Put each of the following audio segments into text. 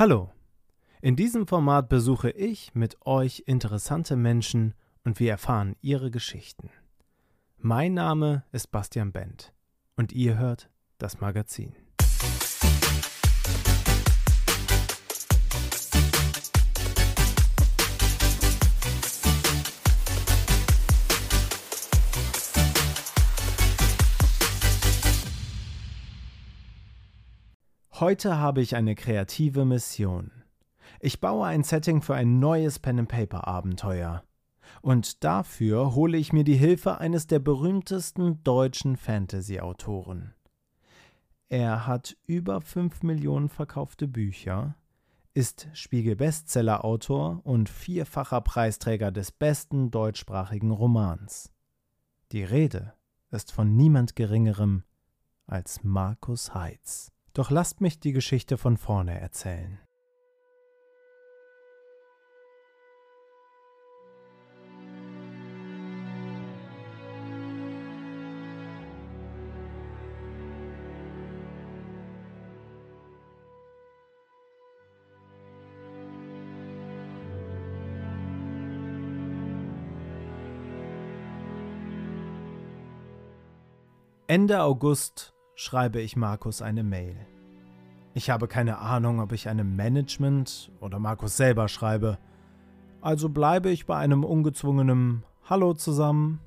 Hallo! In diesem Format besuche ich mit euch interessante Menschen und wir erfahren ihre Geschichten. Mein Name ist Bastian Bent und ihr hört das Magazin. Heute habe ich eine kreative Mission. Ich baue ein Setting für ein neues Pen-and-Paper-Abenteuer. Und dafür hole ich mir die Hilfe eines der berühmtesten deutschen Fantasy-Autoren. Er hat über 5 Millionen verkaufte Bücher, ist Spiegel-Bestseller-Autor und vierfacher Preisträger des besten deutschsprachigen Romans. Die Rede ist von niemand Geringerem als Markus Heitz. Doch lasst mich die Geschichte von vorne erzählen. Ende August schreibe ich Markus eine Mail. Ich habe keine Ahnung, ob ich einem Management oder Markus selber schreibe. Also bleibe ich bei einem ungezwungenen Hallo zusammen.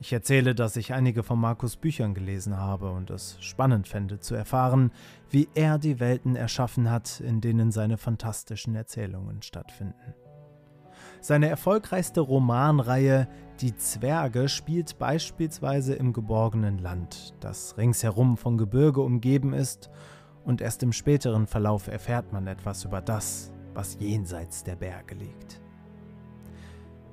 Ich erzähle, dass ich einige von Markus Büchern gelesen habe und es spannend fände zu erfahren, wie er die Welten erschaffen hat, in denen seine fantastischen Erzählungen stattfinden. Seine erfolgreichste Romanreihe Die Zwerge spielt beispielsweise im geborgenen Land, das ringsherum von Gebirge umgeben ist, und erst im späteren Verlauf erfährt man etwas über das, was jenseits der Berge liegt.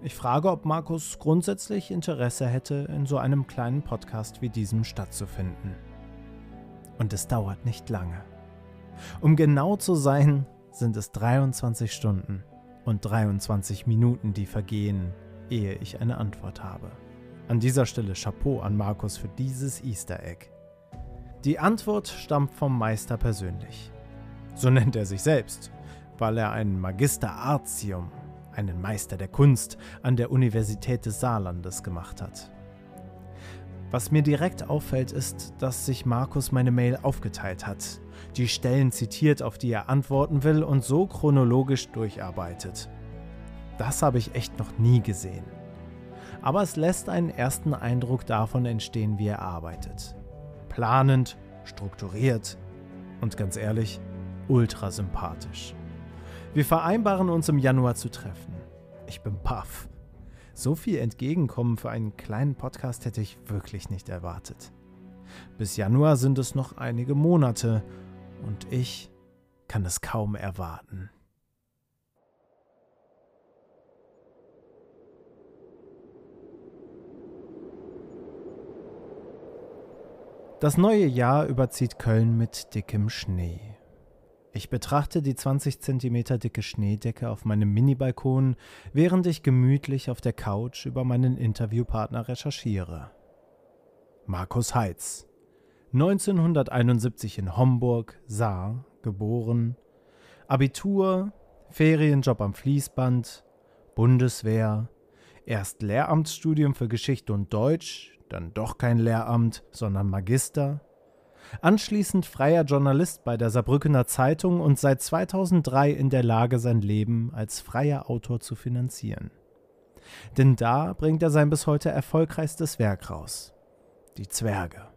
Ich frage, ob Markus grundsätzlich Interesse hätte, in so einem kleinen Podcast wie diesem stattzufinden. Und es dauert nicht lange. Um genau zu sein, sind es 23 Stunden und 23 Minuten, die vergehen, ehe ich eine Antwort habe. An dieser Stelle Chapeau an Markus für dieses Easter Egg. Die Antwort stammt vom Meister persönlich. So nennt er sich selbst, weil er einen Magister Artium, einen Meister der Kunst, an der Universität des Saarlandes gemacht hat. Was mir direkt auffällt, ist, dass sich Markus meine Mail aufgeteilt hat, die Stellen zitiert, auf die er antworten will und so chronologisch durcharbeitet. Das habe ich echt noch nie gesehen. Aber es lässt einen ersten Eindruck davon entstehen, wie er arbeitet. Planend, strukturiert und ganz ehrlich, ultra sympathisch. Wir vereinbaren uns im Januar zu treffen. Ich bin paff. So viel Entgegenkommen für einen kleinen Podcast hätte ich wirklich nicht erwartet. Bis Januar sind es noch einige Monate und ich kann es kaum erwarten. Das neue Jahr überzieht Köln mit dickem Schnee. Ich betrachte die 20 cm dicke Schneedecke auf meinem Mini-Balkon, während ich gemütlich auf der Couch über meinen Interviewpartner recherchiere. Markus Heitz, 1971 in Homburg, Saar, geboren, Abitur, Ferienjob am Fließband, Bundeswehr, erst Lehramtsstudium für Geschichte und Deutsch, dann doch kein Lehramt, sondern Magister, anschließend freier Journalist bei der Saarbrückener Zeitung und seit 2003 in der Lage, sein Leben als freier Autor zu finanzieren. Denn da bringt er sein bis heute erfolgreichstes Werk raus. Die Zwerge.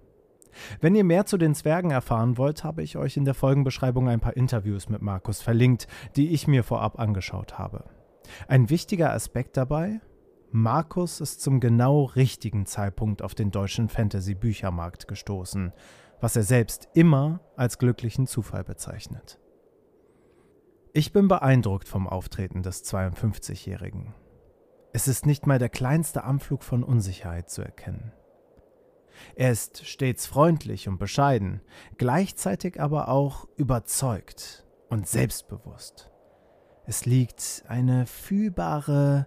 Wenn ihr mehr zu den Zwergen erfahren wollt, habe ich euch in der Folgenbeschreibung ein paar Interviews mit Markus verlinkt, die ich mir vorab angeschaut habe. Ein wichtiger Aspekt dabei? Markus ist zum genau richtigen Zeitpunkt auf den deutschen Fantasy-Büchermarkt gestoßen was er selbst immer als glücklichen Zufall bezeichnet. Ich bin beeindruckt vom Auftreten des 52-Jährigen. Es ist nicht mal der kleinste Anflug von Unsicherheit zu erkennen. Er ist stets freundlich und bescheiden, gleichzeitig aber auch überzeugt und selbstbewusst. Es liegt eine fühlbare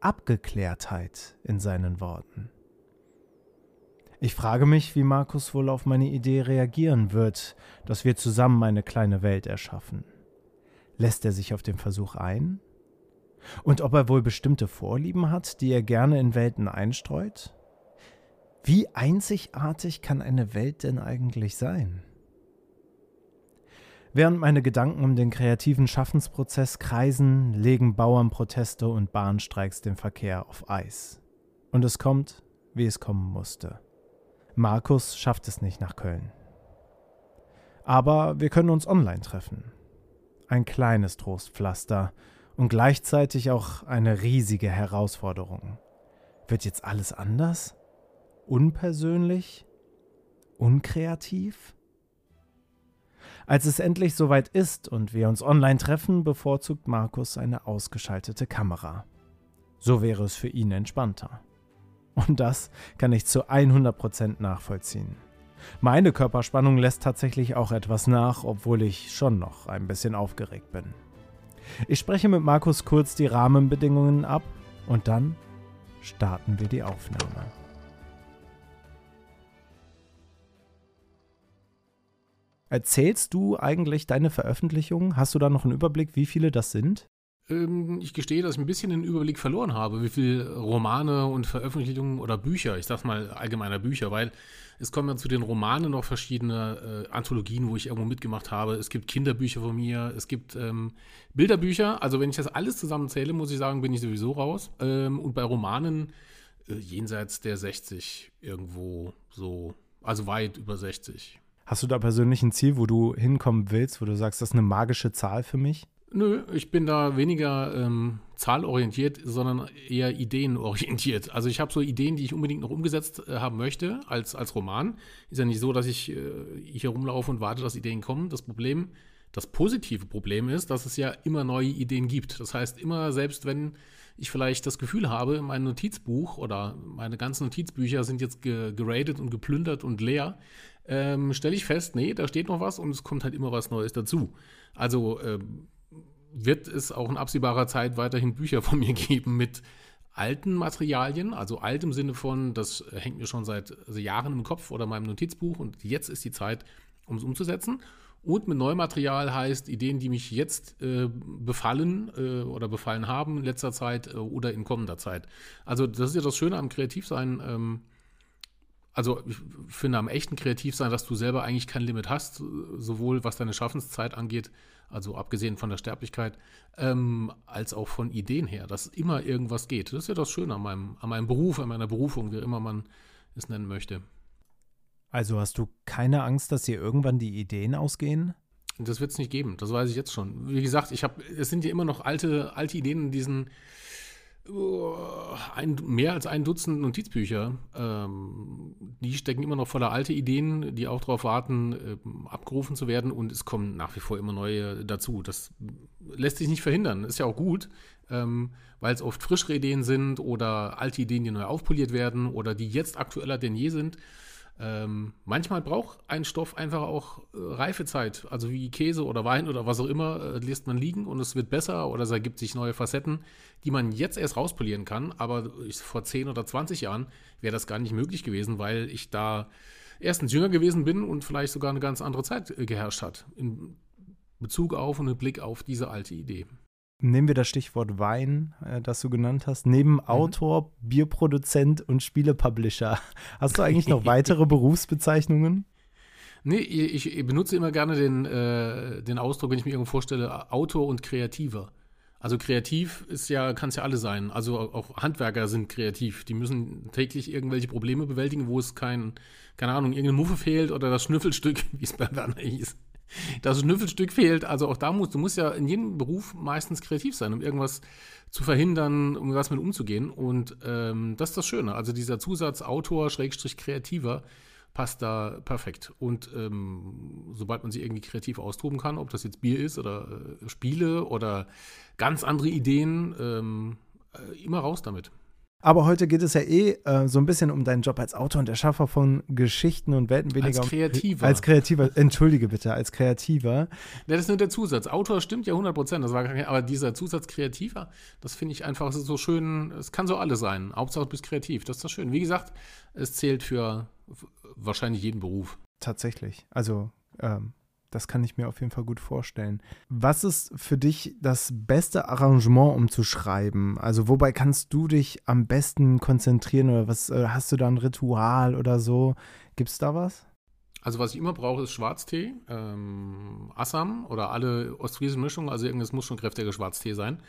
Abgeklärtheit in seinen Worten. Ich frage mich, wie Markus wohl auf meine Idee reagieren wird, dass wir zusammen eine kleine Welt erschaffen. Lässt er sich auf den Versuch ein? Und ob er wohl bestimmte Vorlieben hat, die er gerne in Welten einstreut? Wie einzigartig kann eine Welt denn eigentlich sein? Während meine Gedanken um den kreativen Schaffensprozess kreisen, legen Bauernproteste und Bahnstreiks den Verkehr auf Eis. Und es kommt, wie es kommen musste. Markus schafft es nicht nach Köln. Aber wir können uns online treffen. Ein kleines Trostpflaster und gleichzeitig auch eine riesige Herausforderung. Wird jetzt alles anders? Unpersönlich? Unkreativ? Als es endlich soweit ist und wir uns online treffen, bevorzugt Markus eine ausgeschaltete Kamera. So wäre es für ihn entspannter. Und das kann ich zu 100% nachvollziehen. Meine Körperspannung lässt tatsächlich auch etwas nach, obwohl ich schon noch ein bisschen aufgeregt bin. Ich spreche mit Markus kurz die Rahmenbedingungen ab und dann starten wir die Aufnahme. Erzählst du eigentlich deine Veröffentlichungen? Hast du da noch einen Überblick, wie viele das sind? Ähm, ich gestehe, dass ich ein bisschen den Überblick verloren habe, wie viele Romane und Veröffentlichungen oder Bücher, ich sag mal allgemeiner Bücher, weil es kommen ja zu den Romanen noch verschiedene äh, Anthologien, wo ich irgendwo mitgemacht habe. Es gibt Kinderbücher von mir, es gibt ähm, Bilderbücher. Also wenn ich das alles zusammenzähle, muss ich sagen, bin ich sowieso raus. Ähm, und bei Romanen äh, jenseits der 60 irgendwo so, also weit über 60. Hast du da persönlich ein Ziel, wo du hinkommen willst, wo du sagst, das ist eine magische Zahl für mich? Nö, ich bin da weniger ähm, zahlorientiert, sondern eher ideenorientiert. Also ich habe so Ideen, die ich unbedingt noch umgesetzt äh, haben möchte als, als Roman. Ist ja nicht so, dass ich äh, hier rumlaufe und warte, dass Ideen kommen. Das Problem, das positive Problem ist, dass es ja immer neue Ideen gibt. Das heißt, immer selbst wenn ich vielleicht das Gefühl habe, mein Notizbuch oder meine ganzen Notizbücher sind jetzt ge geradet und geplündert und leer, ähm, stelle ich fest, nee, da steht noch was und es kommt halt immer was Neues dazu. Also ähm, wird es auch in absehbarer Zeit weiterhin Bücher von mir geben mit alten Materialien, also alt im Sinne von, das hängt mir schon seit also Jahren im Kopf oder meinem Notizbuch und jetzt ist die Zeit, um es umzusetzen. Und mit Neumaterial heißt Ideen, die mich jetzt äh, befallen äh, oder befallen haben in letzter Zeit äh, oder in kommender Zeit. Also das ist ja das Schöne am Kreativsein. Ähm, also ich finde am echten Kreativsein, dass du selber eigentlich kein Limit hast, sowohl was deine Schaffenszeit angeht, also abgesehen von der Sterblichkeit, ähm, als auch von Ideen her, dass immer irgendwas geht. Das ist ja das Schöne an meinem, an meinem Beruf, an meiner Berufung, wie immer man es nennen möchte. Also hast du keine Angst, dass dir irgendwann die Ideen ausgehen? Das wird es nicht geben, das weiß ich jetzt schon. Wie gesagt, ich habe, es sind ja immer noch alte, alte Ideen in diesen ein, mehr als ein Dutzend Notizbücher. Ähm, die stecken immer noch voller alte Ideen, die auch darauf warten, äh, abgerufen zu werden. Und es kommen nach wie vor immer neue dazu. Das lässt sich nicht verhindern. Ist ja auch gut, ähm, weil es oft frischere Ideen sind oder alte Ideen, die neu aufpoliert werden oder die jetzt aktueller denn je sind. Ähm, manchmal braucht ein Stoff einfach auch äh, Reifezeit, also wie Käse oder Wein oder was auch immer, äh, lässt man liegen und es wird besser oder es ergibt sich neue Facetten, die man jetzt erst rauspolieren kann. Aber ich, vor 10 oder 20 Jahren wäre das gar nicht möglich gewesen, weil ich da erstens jünger gewesen bin und vielleicht sogar eine ganz andere Zeit äh, geherrscht hat. In Bezug auf und mit Blick auf diese alte Idee nehmen wir das Stichwort Wein, äh, das du genannt hast. Neben mhm. Autor, Bierproduzent und Spielepublisher, hast du eigentlich noch weitere Berufsbezeichnungen? Nee, ich, ich, benutze immer gerne den, äh, den Ausdruck, wenn ich mir irgendwo vorstelle, Autor und Kreativer. Also kreativ ist ja, kann es ja alle sein. Also auch Handwerker sind kreativ. Die müssen täglich irgendwelche Probleme bewältigen, wo es kein, keine Ahnung, irgendeine Muffe fehlt oder das Schnüffelstück, wie es bei Werner hieß das Schnüffelstück fehlt. Also auch da musst du musst ja in jedem Beruf meistens kreativ sein, um irgendwas zu verhindern, um was mit umzugehen. Und ähm, das ist das Schöne. Also dieser Zusatz Autor, Schrägstrich Kreativer, passt da perfekt. Und ähm, sobald man sich irgendwie kreativ austoben kann, ob das jetzt Bier ist oder äh, Spiele oder ganz andere Ideen, ähm, äh, immer raus damit. Aber heute geht es ja eh äh, so ein bisschen um deinen Job als Autor und Erschaffer von Geschichten und Welten weniger. Als Kreativer. Um, als Kreativer, entschuldige bitte, als Kreativer. Ja, das ist nur der Zusatz. Autor stimmt ja 100 Prozent, aber dieser Zusatz Kreativer, das finde ich einfach so schön, es kann so alles sein. Hauptsache du bist kreativ, das ist das schön. Wie gesagt, es zählt für wahrscheinlich jeden Beruf. Tatsächlich. Also, ähm, Das kann ich mir auf jeden Fall gut vorstellen. Was ist für dich das beste Arrangement, um zu schreiben? Also wobei kannst du dich am besten konzentrieren oder was äh, hast du da ein Ritual oder so? Gibt es da was? Also was ich immer brauche, ist Schwarztee, ähm, Assam oder alle ostfriesischen Mischungen. Also irgendwas muss schon kräftiger Schwarztee sein.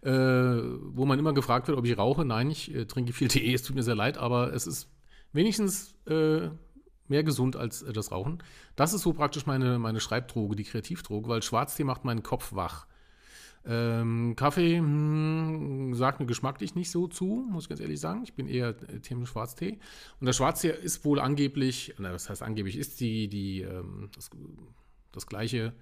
Äh, wo man immer gefragt wird, ob ich rauche. Nein, ich äh, trinke viel Tee. Es tut mir sehr leid, aber es ist wenigstens äh, mehr gesund als äh, das Rauchen. Das ist so praktisch meine, meine Schreibdroge, die Kreativdroge, weil Schwarztee macht meinen Kopf wach. Ähm, Kaffee hm, sagt mir geschmacklich nicht so zu, muss ich ganz ehrlich sagen. Ich bin eher äh, Team Schwarztee. Und der Schwarztee ist wohl angeblich, na, was heißt angeblich, ist die, die ähm, das, das, gleiche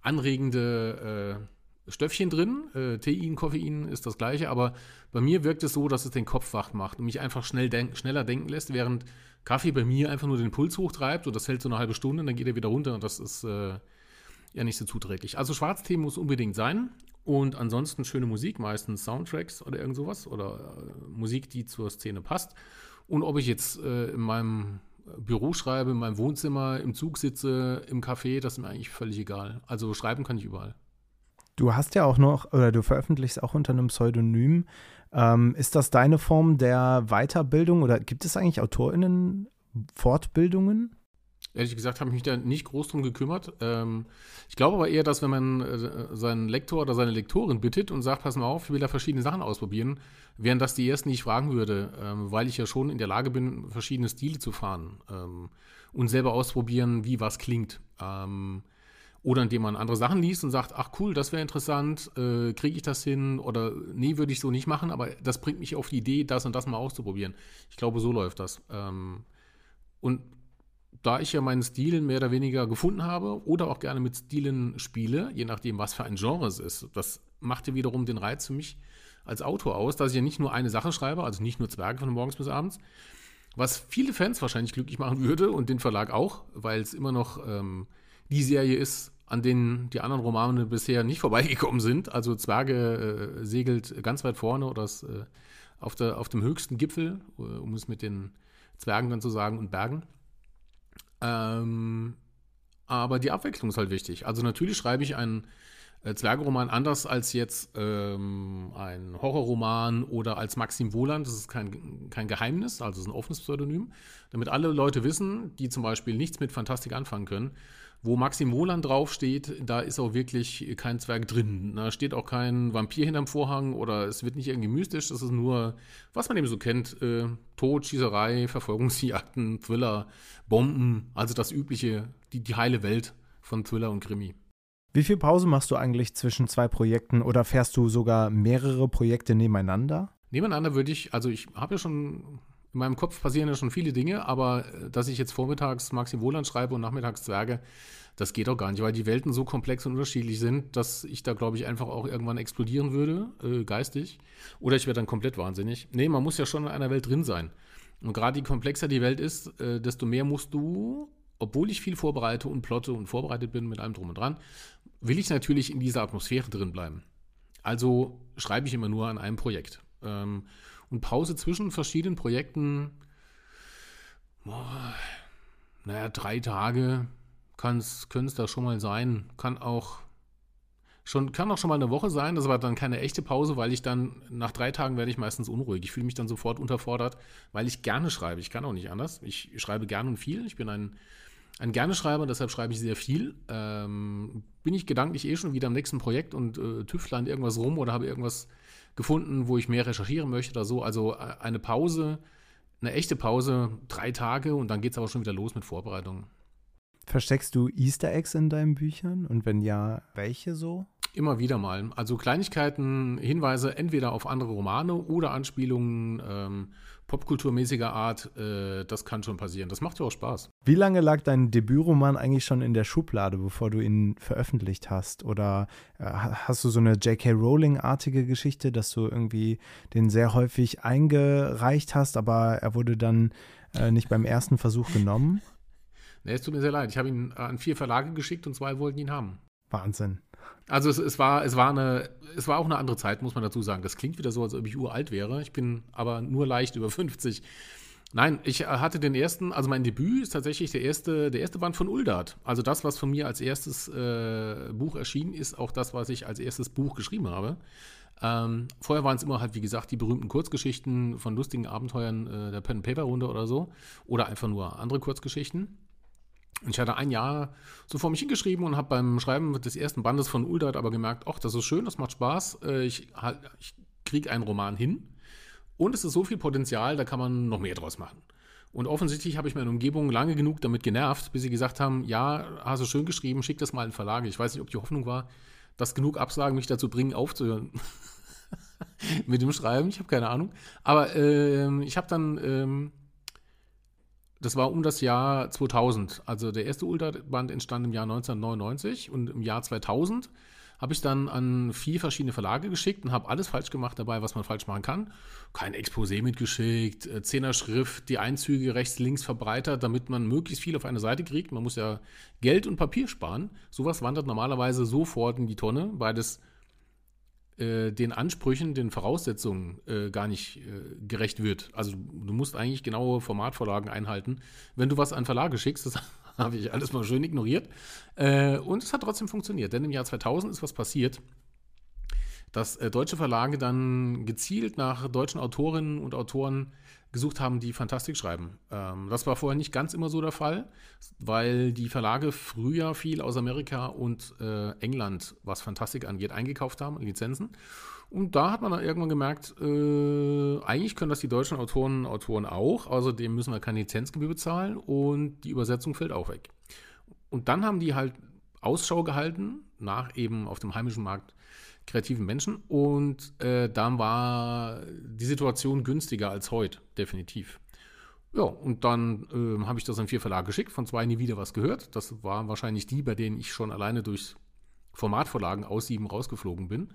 anregende äh, Stöffchen drin. Äh, Tein, Koffein ist das gleiche, aber bei mir wirkt es so, dass es den Kopf wach macht und mich einfach schnell denk schneller denken lässt, während Kaffee bei mir einfach nur den Puls hochtreibt und das hält so eine halbe Stunde und dann geht er wieder runter und das ist äh, ja nicht so zuträglich. Also Schwarztee muss unbedingt sein und ansonsten schöne Musik, meistens Soundtracks oder irgend sowas oder äh, Musik, die zur Szene passt. Und ob ich jetzt äh, in meinem Büro schreibe, in meinem Wohnzimmer, im Zug sitze, im Café, das ist mir eigentlich völlig egal. Also schreiben kann ich überall. Du hast ja auch noch, oder du veröffentlichst auch unter einem Pseudonym. Ähm, ist das deine Form der Weiterbildung oder gibt es eigentlich AutorInnen Fortbildungen? Ehrlich gesagt habe ich mich da nicht groß drum gekümmert. Ähm, ich glaube aber eher, dass wenn man äh, seinen Lektor oder seine Lektorin bittet und sagt, pass mal auf, ich will da verschiedene Sachen ausprobieren, wären das die ersten, die ich fragen würde, ähm, weil ich ja schon in der Lage bin, verschiedene Stile zu fahren ähm, und selber ausprobieren, wie was klingt. Oder indem man andere Sachen liest und sagt, ach cool, das wäre interessant, äh, kriege ich das hin? Oder nee, würde ich so nicht machen, aber das bringt mich auf die Idee, das und das mal auszuprobieren. Ich glaube, so läuft das. Ähm, und da ich ja meinen Stil mehr oder weniger gefunden habe oder auch gerne mit Stilen spiele, je nachdem, was für ein Genre es ist, das macht ja wiederum den Reiz für mich als Autor aus, dass ich ja nicht nur eine Sache schreibe, also nicht nur Zwerge von morgens bis abends, was viele Fans wahrscheinlich glücklich machen würde und den Verlag auch, weil es immer noch ähm, die Serie ist, an denen die anderen Romane bisher nicht vorbeigekommen sind. Also Zwerge äh, segelt ganz weit vorne oder ist, äh, auf, der, auf dem höchsten Gipfel, äh, um es mit den Zwergen dann zu sagen, und Bergen. Ähm, aber die Abwechslung ist halt wichtig. Also natürlich schreibe ich einen äh, Zwergeroman anders als jetzt ähm, ein Horrorroman oder als Maxim Wohland. Das ist kein, kein Geheimnis, also es ist ein offenes Pseudonym. Damit alle Leute wissen, die zum Beispiel nichts mit Fantastik anfangen können, wo Maxim Wohland draufsteht, da ist auch wirklich kein Zwerg drin. Da steht auch kein Vampir hinterm Vorhang oder es wird nicht irgendwie mystisch. Das ist nur, was man eben so kennt: äh, Tod, Schießerei, Verfolgungsjagden, Thriller, Bomben. Also das übliche, die, die heile Welt von Thriller und Krimi. Wie viel Pause machst du eigentlich zwischen zwei Projekten oder fährst du sogar mehrere Projekte nebeneinander? Nebeneinander würde ich, also ich habe ja schon in meinem Kopf passieren ja schon viele Dinge, aber äh, dass ich jetzt vormittags Maxim Wohland schreibe und nachmittags Zwerge, das geht auch gar nicht, weil die Welten so komplex und unterschiedlich sind, dass ich da, glaube ich, einfach auch irgendwann explodieren würde, äh, geistig. Oder ich werde dann komplett wahnsinnig. Nee, man muss ja schon in einer Welt drin sein. Und gerade je komplexer die Welt ist, äh, desto mehr musst du, obwohl ich viel vorbereite und plotte und vorbereitet bin mit allem drum und dran, will ich natürlich in dieser Atmosphäre drin bleiben. Also schreibe ich immer nur an einem Projekt. Ähm, und Pause zwischen verschiedenen Projekten, boah, naja, drei Tage können es da schon mal sein. Kann auch schon, kann auch schon mal eine Woche sein, das war dann keine echte Pause, weil ich dann nach drei Tagen werde ich meistens unruhig. Ich fühle mich dann sofort unterfordert, weil ich gerne schreibe. Ich kann auch nicht anders. Ich schreibe gerne und viel. Ich bin ein, ein gerne Schreiber, deshalb schreibe ich sehr viel. Ähm, bin ich gedanklich eh schon wieder am nächsten Projekt und äh, tüftle an irgendwas rum oder habe irgendwas gefunden, wo ich mehr recherchieren möchte oder so. Also äh, eine Pause, eine echte Pause, drei Tage und dann geht es aber schon wieder los mit Vorbereitungen. Versteckst du Easter Eggs in deinen Büchern? Und wenn ja, welche so? Immer wieder mal. Also Kleinigkeiten, Hinweise entweder auf andere Romane oder Anspielungen ähm, popkulturmäßiger Art, äh, das kann schon passieren. Das macht ja auch Spaß. Wie lange lag dein Debütroman eigentlich schon in der Schublade, bevor du ihn veröffentlicht hast? Oder äh, hast du so eine J.K. Rowling-artige Geschichte, dass du irgendwie den sehr häufig eingereicht hast, aber er wurde dann äh, nicht beim ersten Versuch genommen? Nee, es tut mir sehr leid. Ich habe ihn an vier Verlage geschickt und zwei wollten ihn haben. Wahnsinn. Also es, es, war, es, war eine, es war auch eine andere Zeit, muss man dazu sagen. Das klingt wieder so, als ob ich uralt wäre. Ich bin aber nur leicht über 50. Nein, ich hatte den ersten, also mein Debüt ist tatsächlich der erste, der erste Band von Uldart. Also das, was von mir als erstes äh, Buch erschienen ist, auch das, was ich als erstes Buch geschrieben habe. Ähm, vorher waren es immer halt, wie gesagt, die berühmten Kurzgeschichten von lustigen Abenteuern äh, der Pen-Paper-Runde oder so. Oder einfach nur andere Kurzgeschichten. Und ich hatte ein Jahr so vor mich hingeschrieben und habe beim Schreiben des ersten Bandes von Uldart aber gemerkt, ach, das ist schön, das macht Spaß. Äh, ich, ich kriege einen Roman hin. Und es ist so viel Potenzial, da kann man noch mehr draus machen. Und offensichtlich habe ich meine Umgebung lange genug damit genervt, bis sie gesagt haben, ja, hast du schön geschrieben, schick das mal in Verlage. Ich weiß nicht, ob die Hoffnung war, dass genug Absagen mich dazu bringen, aufzuhören mit dem Schreiben. Ich habe keine Ahnung. Aber äh, ich habe dann, ähm, das war um das Jahr 2000. Also der erste Ultra-Band entstand im Jahr 1999 und im Jahr 2000 habe ich dann an vier verschiedene Verlage geschickt und habe alles falsch gemacht dabei, was man falsch machen kann. Kein Exposé mitgeschickt, äh, Zehner-Schrift, die Einzüge rechts, links verbreitert, damit man möglichst viel auf eine Seite kriegt. Man muss ja Geld und Papier sparen. Sowas wandert normalerweise sofort in die Tonne, weil das äh, den Ansprüchen, den Voraussetzungen äh, gar nicht äh, gerecht wird. Also du musst eigentlich genaue Formatvorlagen einhalten. Wenn du was an Verlage schickst, das habe ich alles mal schön ignoriert. Äh, und es hat trotzdem funktioniert, denn im Jahr 2000 ist was passiert, dass äh, deutsche Verlage dann gezielt nach deutschen Autorinnen und Autoren gesucht haben, die Fantastik schreiben. Ähm, das war vorher nicht ganz immer so der Fall, weil die Verlage früher viel aus Amerika und äh, England, was Fantastik angeht, eingekauft haben, Lizenzen. Und da hat man dann irgendwann gemerkt, äh, eigentlich können das die deutschen Autoren und Autoren auch, außerdem müssen wir keine Lizenzgebühr bezahlen und die Übersetzung fällt auch weg. Und dann haben die halt Ausschau gehalten nach eben auf dem heimischen Markt kreativen Menschen und äh, dann war die Situation günstiger als heute, definitiv. Ja, und dann äh, habe ich das an vier Verlage geschickt, von zwei nie wieder was gehört. Das waren wahrscheinlich die, bei denen ich schon alleine durchs Formatvorlagen aussieben rausgeflogen bin.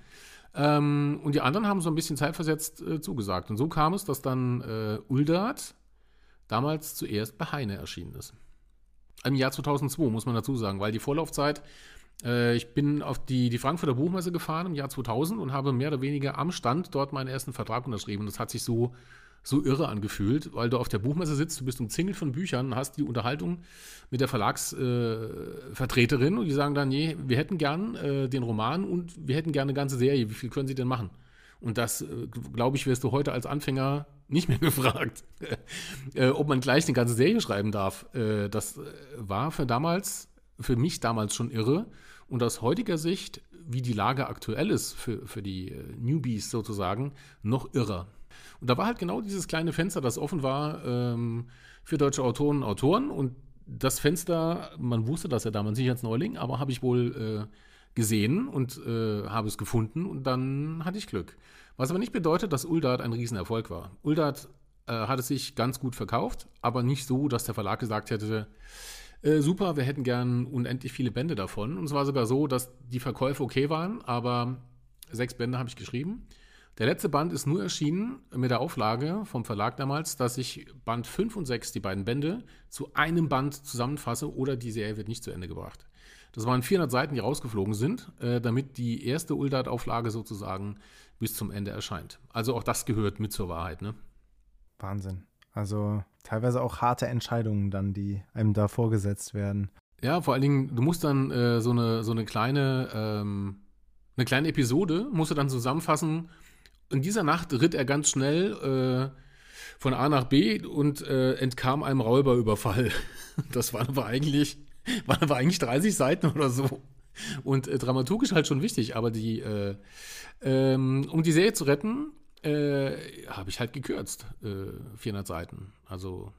Ähm, und die anderen haben so ein bisschen zeitversetzt äh, zugesagt. Und so kam es, dass dann äh, Uldat damals zuerst bei Heine erschienen ist. Im Jahr 2002, muss man dazu sagen, weil die Vorlaufzeit, ich bin auf die, die Frankfurter Buchmesse gefahren im Jahr 2000 und habe mehr oder weniger am Stand dort meinen ersten Vertrag unterschrieben. Das hat sich so so irre angefühlt, weil du auf der Buchmesse sitzt, du bist umzingelt von Büchern, hast die Unterhaltung mit der Verlagsvertreterin äh, und die sagen dann, nee, wir hätten gern äh, den Roman und wir hätten gerne eine ganze Serie. Wie viel können Sie denn machen? Und das, äh, glaube ich, wirst du heute als Anfänger nicht mehr gefragt, äh, ob man gleich eine ganze Serie schreiben darf. Äh, das war für damals, für mich damals schon irre. Und aus heutiger Sicht, wie die Lage aktuell ist für, für die äh, Newbies sozusagen, noch irrer. Und da war halt genau dieses kleine Fenster, das offen war ähm, für deutsche Autoren und Autoren. Und das Fenster, man wusste das ja damals nicht als Neuling, aber habe ich wohl äh, gesehen und äh, habe es gefunden und dann hatte ich Glück. Was aber nicht bedeutet, dass Uldart ein Riesenerfolg war. Uldart äh, hat es sich ganz gut verkauft, aber nicht so, dass der Verlag gesagt hätte, äh, super, wir hätten gern unendlich viele Bände davon. Und es war sogar so, dass die Verkäufe okay waren, aber sechs Bände habe ich geschrieben. Der letzte Band ist nur erschienen mit der Auflage vom Verlag damals, dass ich Band 5 und 6, die beiden Bände, zu einem Band zusammenfasse oder die Serie wird nicht zu Ende gebracht. Das waren 400 Seiten, die rausgeflogen sind, äh, damit die erste Uldat-Auflage sozusagen bis zum Ende erscheint. Also auch das gehört mit zur Wahrheit. Ne? Wahnsinn. Also teilweise auch harte Entscheidungen dann, die einem da vorgesetzt werden. Ja, vor allen Dingen, du musst dann äh, so, eine, so eine kleine, ähm, eine kleine Episode, musst du dann zusammenfassen, in dieser Nacht ritt er ganz schnell äh, von A nach B und äh, entkam einem Räuberüberfall. Das waren aber eigentlich, waren aber eigentlich 30 Seiten oder so. Und äh, dramaturgisch halt schon wichtig, aber die, äh, ähm, um die Serie zu retten, äh, habe ich halt gekürzt. 400 äh, Seiten. Also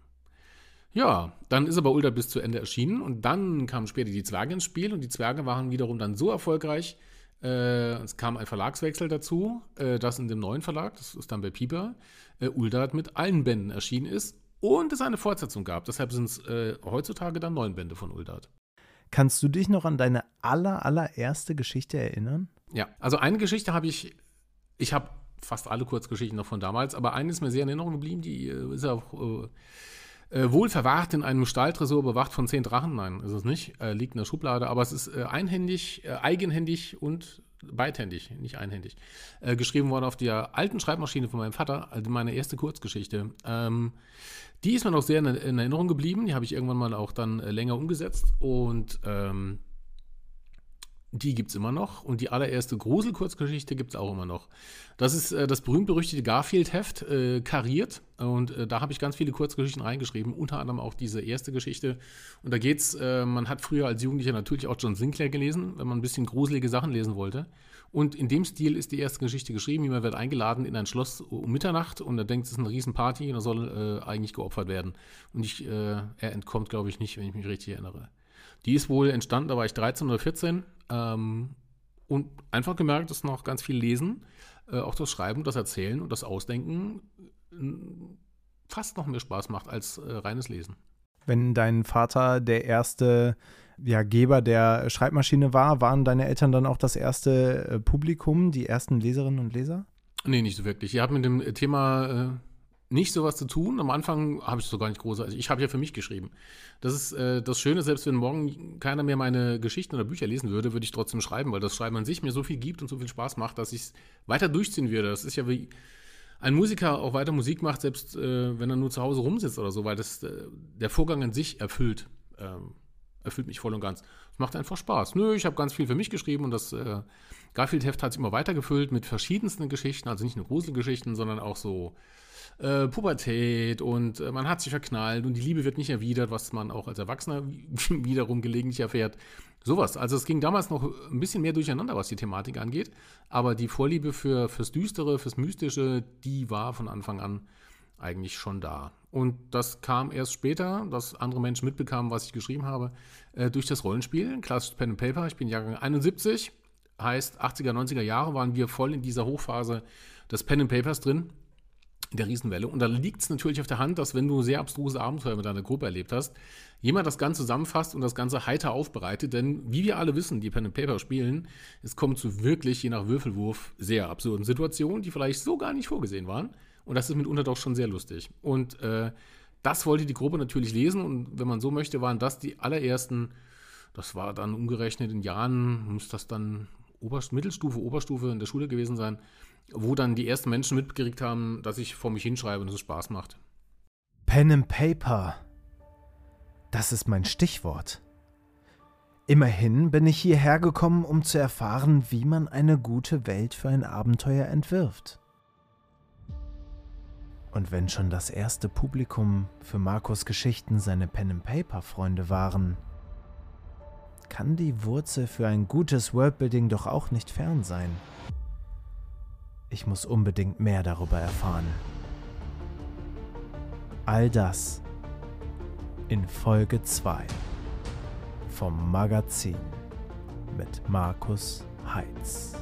ja, dann ist aber Ulda bis zu Ende erschienen und dann kamen später die Zwerge ins Spiel und die Zwerge waren wiederum dann so erfolgreich, äh, es kam ein Verlagswechsel dazu, äh, das in dem neuen Verlag, das ist dann bei Pieper, äh, Uldart mit allen Bänden erschienen ist und es eine Fortsetzung gab. Deshalb sind es heutzutage dann neun Bände von Uldart. Kannst du dich noch an deine aller, allererste Geschichte erinnern? Ja, also eine Geschichte habe ich, ich habe fast alle Kurzgeschichten noch von damals, aber eine ist mir sehr in Erinnerung geblieben, die äh, ist auch Äh, wohl verwahrt in einem Stahltresor, bewacht von zehn Drachen. Nein, ist es nicht. Äh, liegt in der Schublade. Aber es ist äh, einhändig, äh, eigenhändig und beidhändig, nicht einhändig. Äh, geschrieben worden auf der alten Schreibmaschine von meinem Vater, also meine erste Kurzgeschichte. Ähm, die ist mir noch sehr in, in Erinnerung geblieben. Die habe ich irgendwann mal auch dann äh, länger umgesetzt. Und ähm, die gibt es immer noch. Und die allererste Grusel-Kurzgeschichte gibt es auch immer noch. Das ist äh, das berühmt-berüchtigte Garfield-Heft, äh, kariert. Und äh, da habe ich ganz viele Kurzgeschichten reingeschrieben, unter anderem auch diese erste Geschichte. Und da geht's, äh, man hat früher als Jugendlicher natürlich auch John Sinclair gelesen, wenn man ein bisschen gruselige Sachen lesen wollte. Und in dem Stil ist die erste Geschichte geschrieben. Jemand wird eingeladen in ein Schloss um Mitternacht und er denkt, es ist eine Riesenparty und er soll äh, eigentlich geopfert werden. Und ich, äh, er entkommt, glaube ich, nicht, wenn ich mich richtig erinnere. Die ist wohl entstanden, da war ich 13 oder 14 ähm, und einfach gemerkt, dass noch ganz viel Lesen, äh, auch das Schreiben, das Erzählen und das Ausdenken fast noch mehr Spaß macht als äh, reines Lesen. Wenn dein Vater der erste ja, Geber der Schreibmaschine war, waren deine Eltern dann auch das erste äh, Publikum, die ersten Leserinnen und Leser? Nee, nicht so wirklich. Die haben mit dem Thema äh, nicht sowas zu tun. Am Anfang habe ich es so gar nicht groß. Also ich habe ja für mich geschrieben. Das ist äh, das Schöne, selbst wenn morgen keiner mehr meine Geschichten oder Bücher lesen würde, würde ich trotzdem schreiben, weil das Schreiben an sich mir so viel gibt und so viel Spaß macht, dass ich es weiter durchziehen würde. Das ist ja wie ein Musiker auch weiter Musik macht, selbst äh, wenn er nur zu Hause rumsitzt oder so, weil das äh, der Vorgang an sich erfüllt. Ähm, erfüllt mich voll und ganz. Es macht einfach Spaß. Nö, ich habe ganz viel für mich geschrieben und das äh, Garfield-Heft hat sich immer weitergefüllt mit verschiedensten Geschichten, also nicht nur Gruselgeschichten, sondern auch so äh, Pubertät und äh, man hat sich verknallt und die Liebe wird nicht erwidert, was man auch als Erwachsener wiederum gelegentlich erfährt. Sowas. Also es ging damals noch ein bisschen mehr durcheinander, was die Thematik angeht. Aber die Vorliebe für, fürs Düstere, fürs Mystische, die war von Anfang an eigentlich schon da. Und das kam erst später, dass andere Menschen mitbekamen, was ich geschrieben habe, äh, durch das Rollenspiel, klassisch Pen and Paper. Ich bin Jahrgang 71, heißt 80er, 90er Jahre waren wir voll in dieser Hochphase des Pen and Papers drin der Riesenwelle. Und da liegt es natürlich auf der Hand, dass wenn du sehr abstruse Abenteuer mit deiner Gruppe erlebt hast, jemand das Ganze zusammenfasst und das Ganze heiter aufbereitet. Denn wie wir alle wissen, die Pen and Paper spielen, es kommt zu wirklich, je nach Würfelwurf, sehr absurden Situationen, die vielleicht so gar nicht vorgesehen waren. Und das ist mitunter doch schon sehr lustig. Und äh, das wollte die Gruppe natürlich lesen. Und wenn man so möchte, waren das die allerersten, das war dann umgerechnet in Jahren, muss das dann Oberst Mittelstufe, Oberstufe in der Schule gewesen sein, wo dann die ersten Menschen mitgekriegt haben, dass ich vor mich hinschreibe und es Spaß macht. Pen and Paper. Das ist mein Stichwort. Immerhin bin ich hierher gekommen, um zu erfahren, wie man eine gute Welt für ein Abenteuer entwirft. Und wenn schon das erste Publikum für Markus Geschichten seine Pen-and-Paper-Freunde waren, kann die Wurzel für ein gutes Worldbuilding doch auch nicht fern sein. Ich muss unbedingt mehr darüber erfahren. All das in Folge 2 vom Magazin mit Markus Heitz.